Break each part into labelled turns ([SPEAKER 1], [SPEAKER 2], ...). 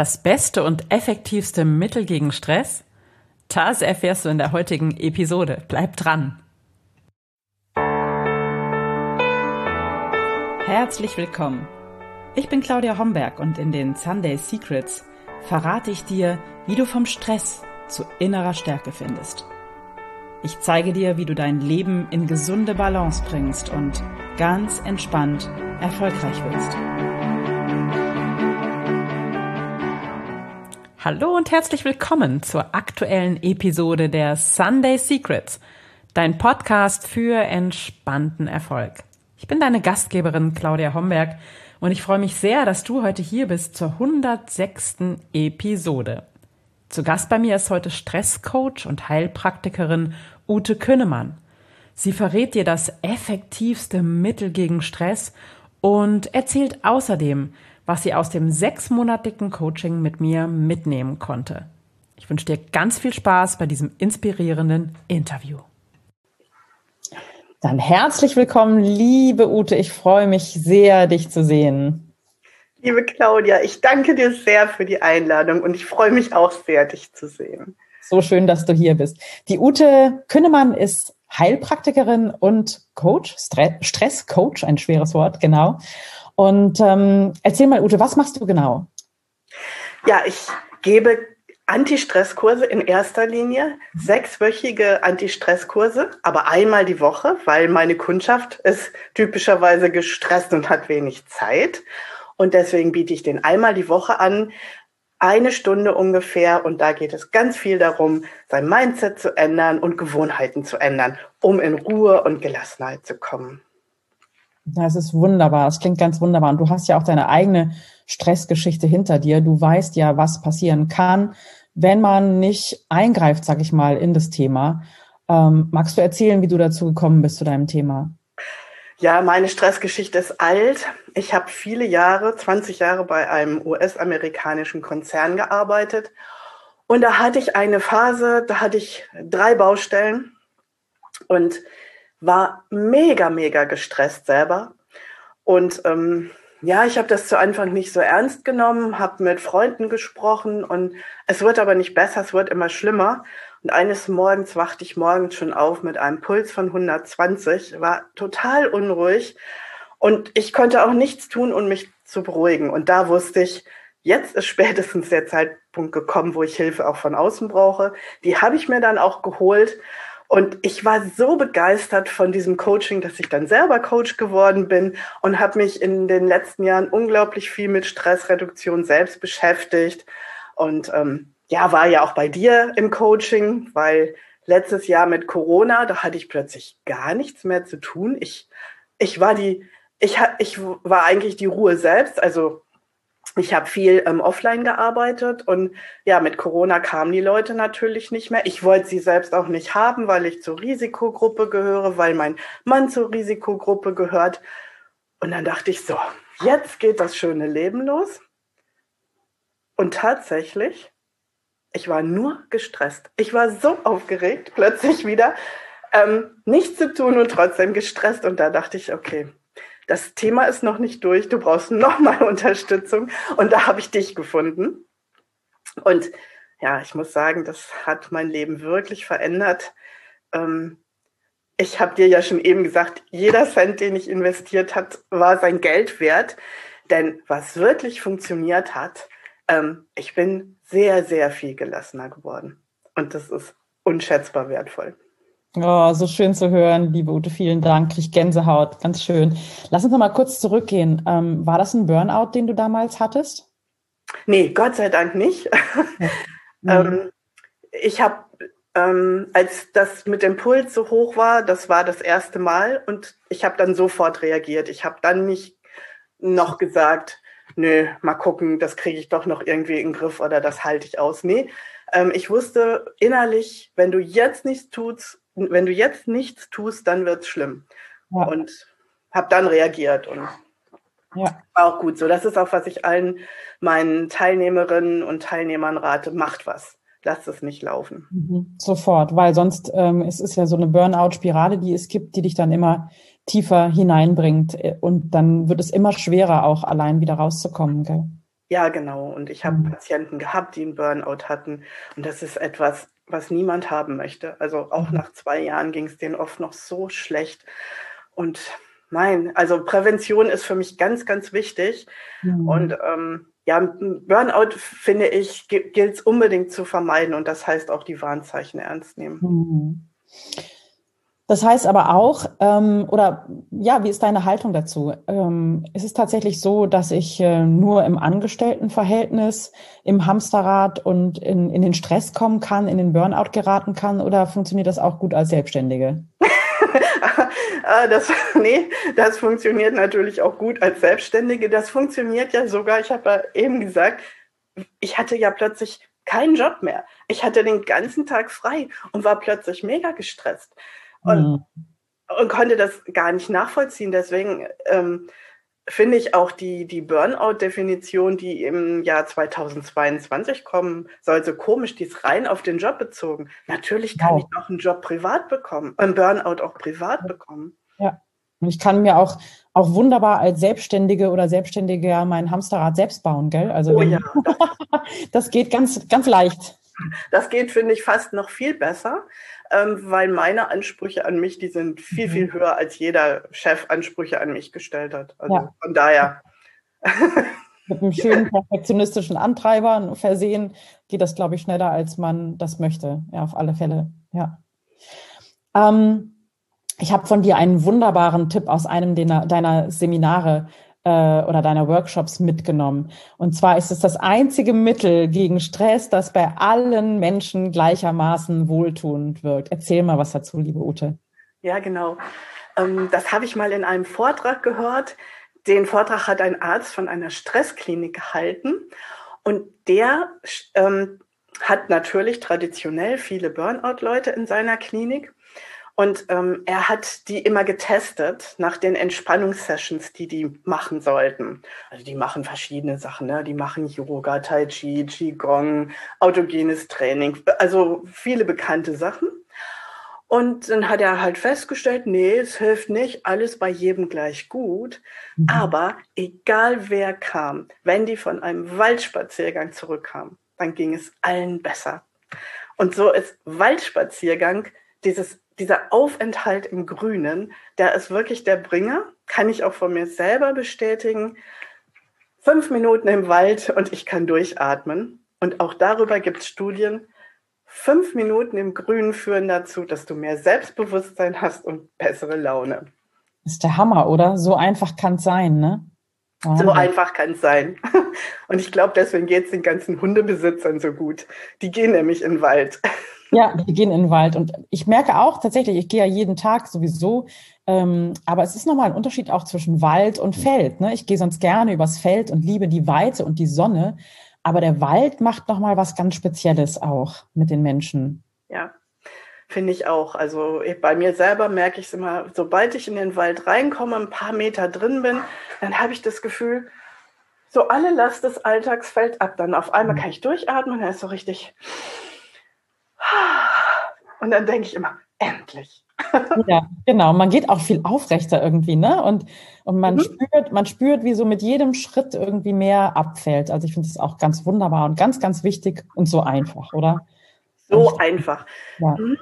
[SPEAKER 1] Das beste und effektivste Mittel gegen Stress? Das erfährst du in der heutigen Episode. Bleib dran! Herzlich willkommen. Ich bin Claudia Homberg und in den Sunday Secrets verrate ich dir, wie du vom Stress zu innerer Stärke findest. Ich zeige dir, wie du dein Leben in gesunde Balance bringst und ganz entspannt erfolgreich wirst. Hallo und herzlich willkommen zur aktuellen Episode der Sunday Secrets, dein Podcast für entspannten Erfolg. Ich bin deine Gastgeberin Claudia Homberg und ich freue mich sehr, dass du heute hier bist zur 106. Episode. Zu Gast bei mir ist heute Stresscoach und Heilpraktikerin Ute Künnemann. Sie verrät dir das effektivste Mittel gegen Stress und erzählt außerdem, was sie aus dem sechsmonatigen Coaching mit mir mitnehmen konnte. Ich wünsche dir ganz viel Spaß bei diesem inspirierenden Interview. Dann herzlich willkommen, liebe Ute. Ich freue mich sehr, dich zu sehen.
[SPEAKER 2] Liebe Claudia, ich danke dir sehr für die Einladung und ich freue mich auch sehr, dich zu sehen.
[SPEAKER 1] So schön, dass du hier bist. Die Ute Künnemann ist Heilpraktikerin und Coach, Stresscoach, ein schweres Wort, genau. Und ähm, erzähl mal, Ute, was machst du genau?
[SPEAKER 2] Ja, ich gebe Anti-Stress-Kurse in erster Linie, sechswöchige Anti-Stress-Kurse, aber einmal die Woche, weil meine Kundschaft ist typischerweise gestresst und hat wenig Zeit. Und deswegen biete ich den einmal die Woche an, eine Stunde ungefähr. Und da geht es ganz viel darum, sein Mindset zu ändern und Gewohnheiten zu ändern, um in Ruhe und Gelassenheit zu kommen.
[SPEAKER 1] Das ist wunderbar. Das klingt ganz wunderbar. Und du hast ja auch deine eigene Stressgeschichte hinter dir. Du weißt ja, was passieren kann, wenn man nicht eingreift, sag ich mal, in das Thema. Ähm, magst du erzählen, wie du dazu gekommen bist zu deinem Thema?
[SPEAKER 2] Ja, meine Stressgeschichte ist alt. Ich habe viele Jahre, 20 Jahre bei einem US-amerikanischen Konzern gearbeitet. Und da hatte ich eine Phase, da hatte ich drei Baustellen. Und war mega, mega gestresst selber. Und ähm, ja, ich habe das zu Anfang nicht so ernst genommen, habe mit Freunden gesprochen und es wird aber nicht besser, es wird immer schlimmer. Und eines Morgens wachte ich morgens schon auf mit einem Puls von 120, war total unruhig und ich konnte auch nichts tun, um mich zu beruhigen. Und da wusste ich, jetzt ist spätestens der Zeitpunkt gekommen, wo ich Hilfe auch von außen brauche. Die habe ich mir dann auch geholt und ich war so begeistert von diesem Coaching, dass ich dann selber Coach geworden bin und habe mich in den letzten Jahren unglaublich viel mit Stressreduktion selbst beschäftigt. Und ähm, ja, war ja auch bei dir im Coaching, weil letztes Jahr mit Corona, da hatte ich plötzlich gar nichts mehr zu tun. Ich, ich war die, ich, ich war eigentlich die Ruhe selbst. Also ich habe viel ähm, offline gearbeitet und ja, mit Corona kamen die Leute natürlich nicht mehr. Ich wollte sie selbst auch nicht haben, weil ich zur Risikogruppe gehöre, weil mein Mann zur Risikogruppe gehört. Und dann dachte ich so, jetzt geht das schöne Leben los. Und tatsächlich, ich war nur gestresst. Ich war so aufgeregt, plötzlich wieder, ähm, nichts zu tun und trotzdem gestresst. Und da dachte ich, okay, das Thema ist noch nicht durch, du brauchst nochmal Unterstützung. Und da habe ich dich gefunden. Und ja, ich muss sagen, das hat mein Leben wirklich verändert. Ähm, ich habe dir ja schon eben gesagt, jeder Cent, den ich investiert hat, war sein Geld wert. Denn was wirklich funktioniert hat, ähm, ich bin sehr, sehr viel gelassener geworden. Und das ist unschätzbar wertvoll.
[SPEAKER 1] Oh, so schön zu hören, liebe Ute, vielen Dank. Krieg Gänsehaut, ganz schön. Lass uns noch mal kurz zurückgehen. Ähm, war das ein Burnout, den du damals hattest?
[SPEAKER 2] Nee, Gott sei Dank nicht. Ja. ähm, ich habe, ähm, als das mit dem Puls so hoch war, das war das erste Mal und ich habe dann sofort reagiert. Ich habe dann nicht noch gesagt, nö, mal gucken, das kriege ich doch noch irgendwie in den Griff oder das halte ich aus. Nee, ähm, ich wusste innerlich, wenn du jetzt nichts tust, wenn du jetzt nichts tust, dann wird es schlimm. Ja. Und habe dann reagiert und ja. war auch gut so. Das ist auch, was ich allen meinen Teilnehmerinnen und Teilnehmern rate. Macht was. Lasst es nicht laufen.
[SPEAKER 1] Mhm. Sofort, weil sonst ähm, es ist ja so eine Burnout-Spirale, die es gibt, die dich dann immer tiefer hineinbringt äh, und dann wird es immer schwerer, auch allein wieder rauszukommen. Gell?
[SPEAKER 2] Ja, genau. Und ich habe mhm. Patienten gehabt, die einen Burnout hatten. Und das ist etwas, was niemand haben möchte. Also auch mhm. nach zwei Jahren ging es denen oft noch so schlecht. Und nein, also Prävention ist für mich ganz, ganz wichtig. Mhm. Und ähm, ja, Burnout, finde ich, gilt es unbedingt zu vermeiden. Und das heißt auch die Warnzeichen ernst nehmen. Mhm.
[SPEAKER 1] Das heißt aber auch, ähm, oder ja, wie ist deine Haltung dazu? Ähm, ist es tatsächlich so, dass ich äh, nur im Angestelltenverhältnis, im Hamsterrad und in, in den Stress kommen kann, in den Burnout geraten kann, oder funktioniert das auch gut als Selbstständige?
[SPEAKER 2] Ah, das, nee, das funktioniert natürlich auch gut als Selbstständige. Das funktioniert ja sogar, ich habe ja eben gesagt, ich hatte ja plötzlich keinen Job mehr. Ich hatte den ganzen Tag frei und war plötzlich mega gestresst und, mhm. und konnte das gar nicht nachvollziehen. Deswegen ähm, finde ich auch die, die Burnout-Definition, die im Jahr 2022 kommen soll, so komisch, die ist rein auf den Job bezogen. Natürlich kann wow. ich auch einen Job privat bekommen, einen Burnout auch privat bekommen.
[SPEAKER 1] Ja. Und ich kann mir auch, auch wunderbar als Selbstständige oder Selbstständiger mein Hamsterrad selbst bauen, gell? Also oh, ja, das, das geht ganz, ganz leicht.
[SPEAKER 2] Das geht, finde ich, fast noch viel besser, ähm, weil meine Ansprüche an mich, die sind viel, mhm. viel höher, als jeder Chef Ansprüche an mich gestellt hat. Also ja. von daher.
[SPEAKER 1] Mit einem schönen perfektionistischen Antreiber versehen geht das, glaube ich, schneller, als man das möchte. Ja, auf alle Fälle. Ja. Ähm, ich habe von dir einen wunderbaren Tipp aus einem deiner, deiner Seminare äh, oder deiner Workshops mitgenommen. Und zwar ist es das einzige Mittel gegen Stress, das bei allen Menschen gleichermaßen wohltuend wirkt. Erzähl mal was dazu, liebe Ute.
[SPEAKER 2] Ja, genau. Ähm, das habe ich mal in einem Vortrag gehört. Den Vortrag hat ein Arzt von einer Stressklinik gehalten und der ähm, hat natürlich traditionell viele Burnout-Leute in seiner Klinik und ähm, er hat die immer getestet nach den Entspannungssessions, die die machen sollten. Also die machen verschiedene Sachen, ne? die machen Yoga, Tai Chi, Qigong, autogenes Training, also viele bekannte Sachen. Und dann hat er halt festgestellt, nee, es hilft nicht, alles bei jedem gleich gut. Mhm. Aber egal wer kam, wenn die von einem Waldspaziergang zurückkamen, dann ging es allen besser. Und so ist Waldspaziergang dieses dieser Aufenthalt im Grünen, der ist wirklich der Bringer, kann ich auch von mir selber bestätigen. Fünf Minuten im Wald und ich kann durchatmen. Und auch darüber gibt es Studien. Fünf Minuten im Grünen führen dazu, dass du mehr Selbstbewusstsein hast und bessere Laune.
[SPEAKER 1] Ist der Hammer, oder? So einfach kann es sein, ne?
[SPEAKER 2] Wahnsinn. So einfach kann es sein. Und ich glaube, deswegen geht es den ganzen Hundebesitzern so gut. Die gehen nämlich in den Wald.
[SPEAKER 1] Ja, wir gehen in den Wald. Und ich merke auch tatsächlich, ich gehe ja jeden Tag sowieso, ähm, aber es ist nochmal ein Unterschied auch zwischen Wald und Feld. Ne? Ich gehe sonst gerne übers Feld und liebe die Weite und die Sonne. Aber der Wald macht nochmal was ganz Spezielles auch mit den Menschen.
[SPEAKER 2] Ja, finde ich auch. Also bei mir selber merke ich es immer, sobald ich in den Wald reinkomme, ein paar Meter drin bin, dann habe ich das Gefühl, so alle Last des Alltags fällt ab. Dann auf einmal mhm. kann ich durchatmen, dann ist so richtig und dann denke ich immer, endlich.
[SPEAKER 1] Ja, genau. Man geht auch viel aufrechter irgendwie, ne? Und, und man mhm. spürt, man spürt, wie so mit jedem Schritt irgendwie mehr abfällt. Also ich finde das auch ganz wunderbar und ganz, ganz wichtig und so einfach, oder?
[SPEAKER 2] So einfach. Ja. Mhm.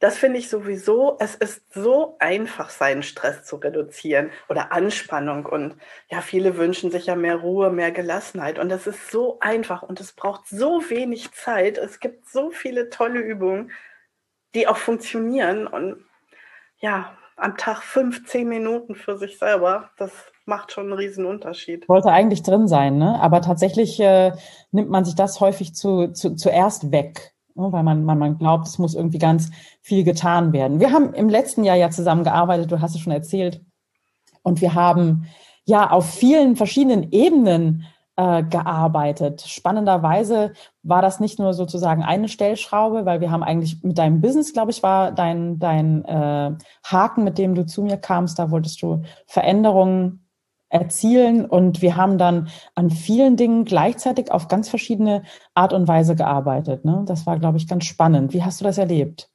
[SPEAKER 2] Das finde ich sowieso, es ist so einfach, seinen Stress zu reduzieren oder Anspannung. Und ja, viele wünschen sich ja mehr Ruhe, mehr Gelassenheit. Und das ist so einfach und es braucht so wenig Zeit. Es gibt so viele tolle Übungen, die auch funktionieren. Und ja, am Tag fünf, zehn Minuten für sich selber, das macht schon einen riesen Unterschied.
[SPEAKER 1] Wollte eigentlich drin sein, ne? Aber tatsächlich äh, nimmt man sich das häufig zu, zu, zuerst weg. Ne, weil man, man, man glaubt, es muss irgendwie ganz viel getan werden. Wir haben im letzten Jahr ja zusammengearbeitet, du hast es schon erzählt, und wir haben ja auf vielen verschiedenen Ebenen äh, gearbeitet. Spannenderweise war das nicht nur sozusagen eine Stellschraube, weil wir haben eigentlich mit deinem Business, glaube ich, war dein, dein äh, Haken, mit dem du zu mir kamst, da wolltest du Veränderungen erzielen. Und wir haben dann an vielen Dingen gleichzeitig auf ganz verschiedene Art und Weise gearbeitet. Ne? Das war, glaube ich, ganz spannend. Wie hast du das erlebt?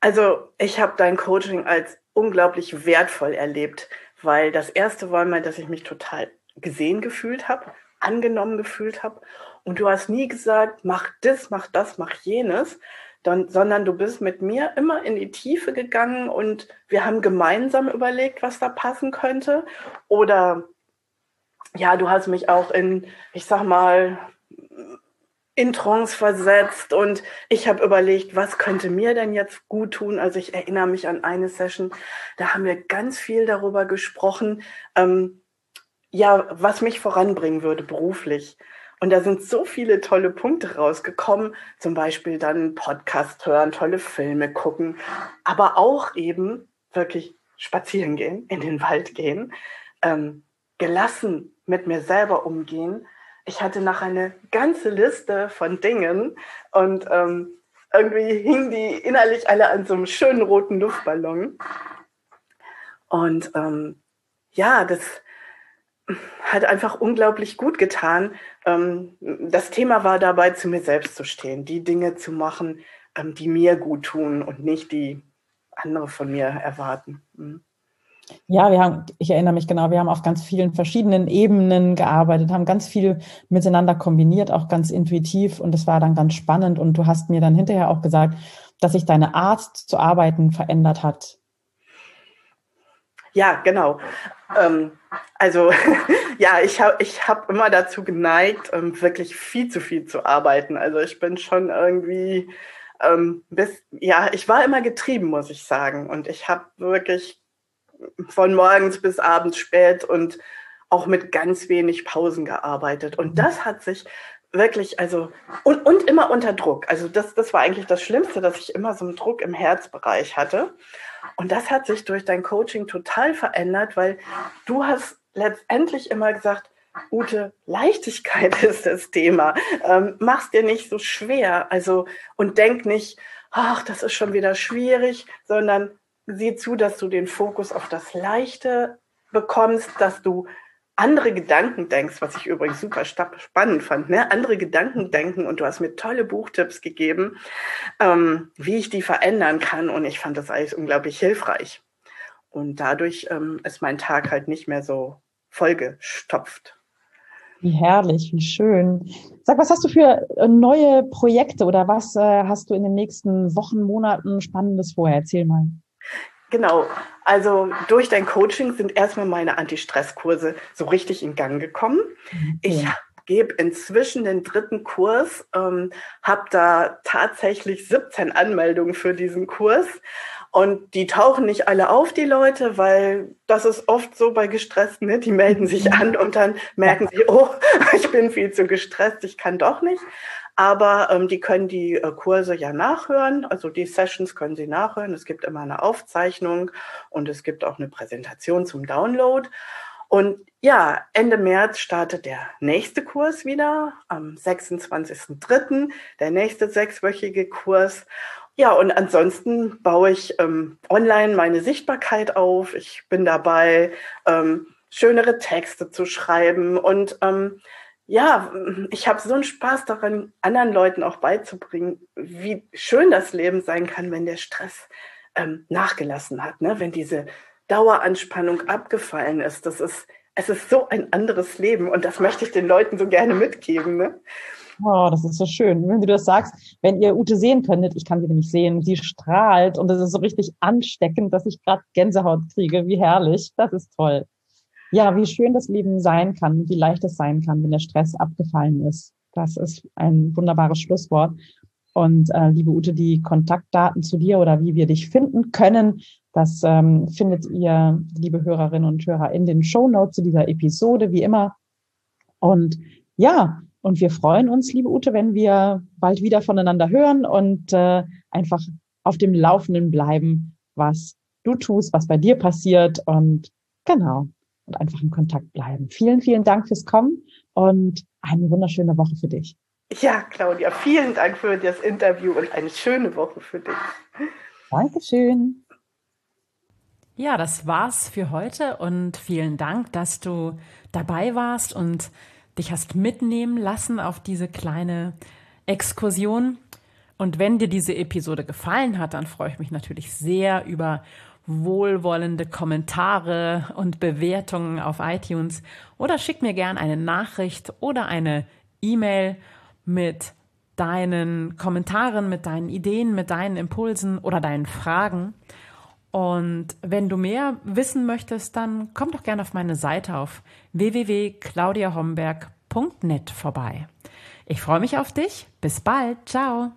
[SPEAKER 2] Also ich habe dein Coaching als unglaublich wertvoll erlebt, weil das erste war mal, dass ich mich total gesehen gefühlt habe. angenommen gefühlt habe. Und du hast nie gesagt, mach das, mach das, mach jenes, dann, sondern du bist mit mir immer in die Tiefe gegangen und wir haben gemeinsam überlegt, was da passen könnte. Oder ja, du hast mich auch in, ich sag mal, in Trance versetzt und ich habe überlegt, was könnte mir denn jetzt gut tun. Also ich erinnere mich an eine Session, da haben wir ganz viel darüber gesprochen, ähm, ja, was mich voranbringen würde beruflich. Und da sind so viele tolle Punkte rausgekommen, zum Beispiel dann Podcast hören, tolle Filme gucken, aber auch eben wirklich spazieren gehen, in den Wald gehen, ähm, gelassen mit mir selber umgehen. Ich hatte nach eine ganze Liste von Dingen und ähm, irgendwie hingen die innerlich alle an so einem schönen roten Luftballon. Und ähm, ja, das, hat einfach unglaublich gut getan. Ähm, das Thema war dabei, zu mir selbst zu stehen, die Dinge zu machen, ähm, die mir gut tun und nicht die andere von mir erwarten. Mhm.
[SPEAKER 1] Ja, wir haben, ich erinnere mich genau, wir haben auf ganz vielen verschiedenen Ebenen gearbeitet, haben ganz viel miteinander kombiniert, auch ganz intuitiv und das war dann ganz spannend und du hast mir dann hinterher auch gesagt, dass sich deine Art zu arbeiten verändert hat.
[SPEAKER 2] Ja, genau. Ähm, also ja, ich habe ich hab immer dazu geneigt, ähm, wirklich viel zu viel zu arbeiten. Also ich bin schon irgendwie ähm, bis, ja, ich war immer getrieben, muss ich sagen. Und ich habe wirklich von morgens bis abends spät und auch mit ganz wenig Pausen gearbeitet. Und das hat sich wirklich, also, und, und immer unter Druck. Also das, das war eigentlich das Schlimmste, dass ich immer so einen Druck im Herzbereich hatte. Und das hat sich durch dein Coaching total verändert, weil du hast letztendlich immer gesagt, Ute, Leichtigkeit ist das Thema. Ähm, mach's dir nicht so schwer. Also, und denk nicht, ach, das ist schon wieder schwierig, sondern sieh zu, dass du den Fokus auf das Leichte bekommst, dass du andere Gedanken denkst, was ich übrigens super spannend fand, ne? andere Gedanken denken und du hast mir tolle Buchtipps gegeben, ähm, wie ich die verändern kann und ich fand das alles unglaublich hilfreich. Und dadurch ähm, ist mein Tag halt nicht mehr so vollgestopft.
[SPEAKER 1] Wie herrlich, wie schön. Sag, was hast du für äh, neue Projekte oder was äh, hast du in den nächsten Wochen, Monaten Spannendes vor? Erzähl mal.
[SPEAKER 2] Genau. Also durch dein Coaching sind erstmal meine Anti-Stress-Kurse so richtig in Gang gekommen. Ich gebe inzwischen den dritten Kurs, ähm, habe da tatsächlich 17 Anmeldungen für diesen Kurs. Und die tauchen nicht alle auf, die Leute, weil das ist oft so bei Gestressten, ne? die melden sich an und dann merken sie, oh, ich bin viel zu gestresst, ich kann doch nicht. Aber ähm, die können die äh, Kurse ja nachhören, also die Sessions können sie nachhören. Es gibt immer eine Aufzeichnung und es gibt auch eine Präsentation zum Download. Und ja, Ende März startet der nächste Kurs wieder, am 26.03., der nächste sechswöchige Kurs. Ja, und ansonsten baue ich ähm, online meine Sichtbarkeit auf. Ich bin dabei, ähm, schönere Texte zu schreiben und ähm, ja, ich habe so einen Spaß daran, anderen Leuten auch beizubringen, wie schön das Leben sein kann, wenn der Stress ähm, nachgelassen hat, ne? wenn diese Daueranspannung abgefallen ist. Das ist, es ist so ein anderes Leben und das möchte ich den Leuten so gerne mitgeben. Ne?
[SPEAKER 1] Oh, das ist so schön. Wenn du das sagst, wenn ihr Ute sehen könntet, ich kann sie nämlich sehen, sie strahlt und das ist so richtig ansteckend, dass ich gerade Gänsehaut kriege. Wie herrlich. Das ist toll. Ja, wie schön das Leben sein kann, wie leicht es sein kann, wenn der Stress abgefallen ist. Das ist ein wunderbares Schlusswort. Und äh, liebe Ute, die Kontaktdaten zu dir oder wie wir dich finden können, das ähm, findet ihr, liebe Hörerinnen und Hörer, in den Show Notes zu dieser Episode, wie immer. Und ja, und wir freuen uns, liebe Ute, wenn wir bald wieder voneinander hören und äh, einfach auf dem Laufenden bleiben, was du tust, was bei dir passiert. Und genau, und einfach in Kontakt bleiben. Vielen, vielen Dank fürs Kommen und eine wunderschöne Woche für dich.
[SPEAKER 2] Ja, Claudia, vielen Dank für das Interview und eine schöne Woche für dich.
[SPEAKER 1] Dankeschön. Ja, das war's für heute und vielen Dank, dass du dabei warst und dich hast mitnehmen lassen auf diese kleine Exkursion. Und wenn dir diese Episode gefallen hat, dann freue ich mich natürlich sehr über wohlwollende Kommentare und Bewertungen auf iTunes oder schick mir gern eine Nachricht oder eine E-Mail mit deinen Kommentaren, mit deinen Ideen, mit deinen Impulsen oder deinen Fragen. Und wenn du mehr wissen möchtest, dann komm doch gerne auf meine Seite auf www.claudiahomberg.net vorbei. Ich freue mich auf dich. Bis bald. Ciao.